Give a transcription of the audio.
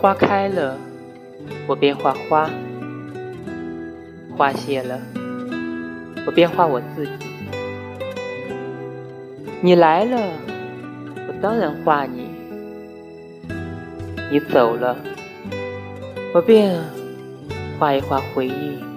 花开了我便画花花谢了我便画我自己。你来了我当然画你。你走了我便画一画回忆。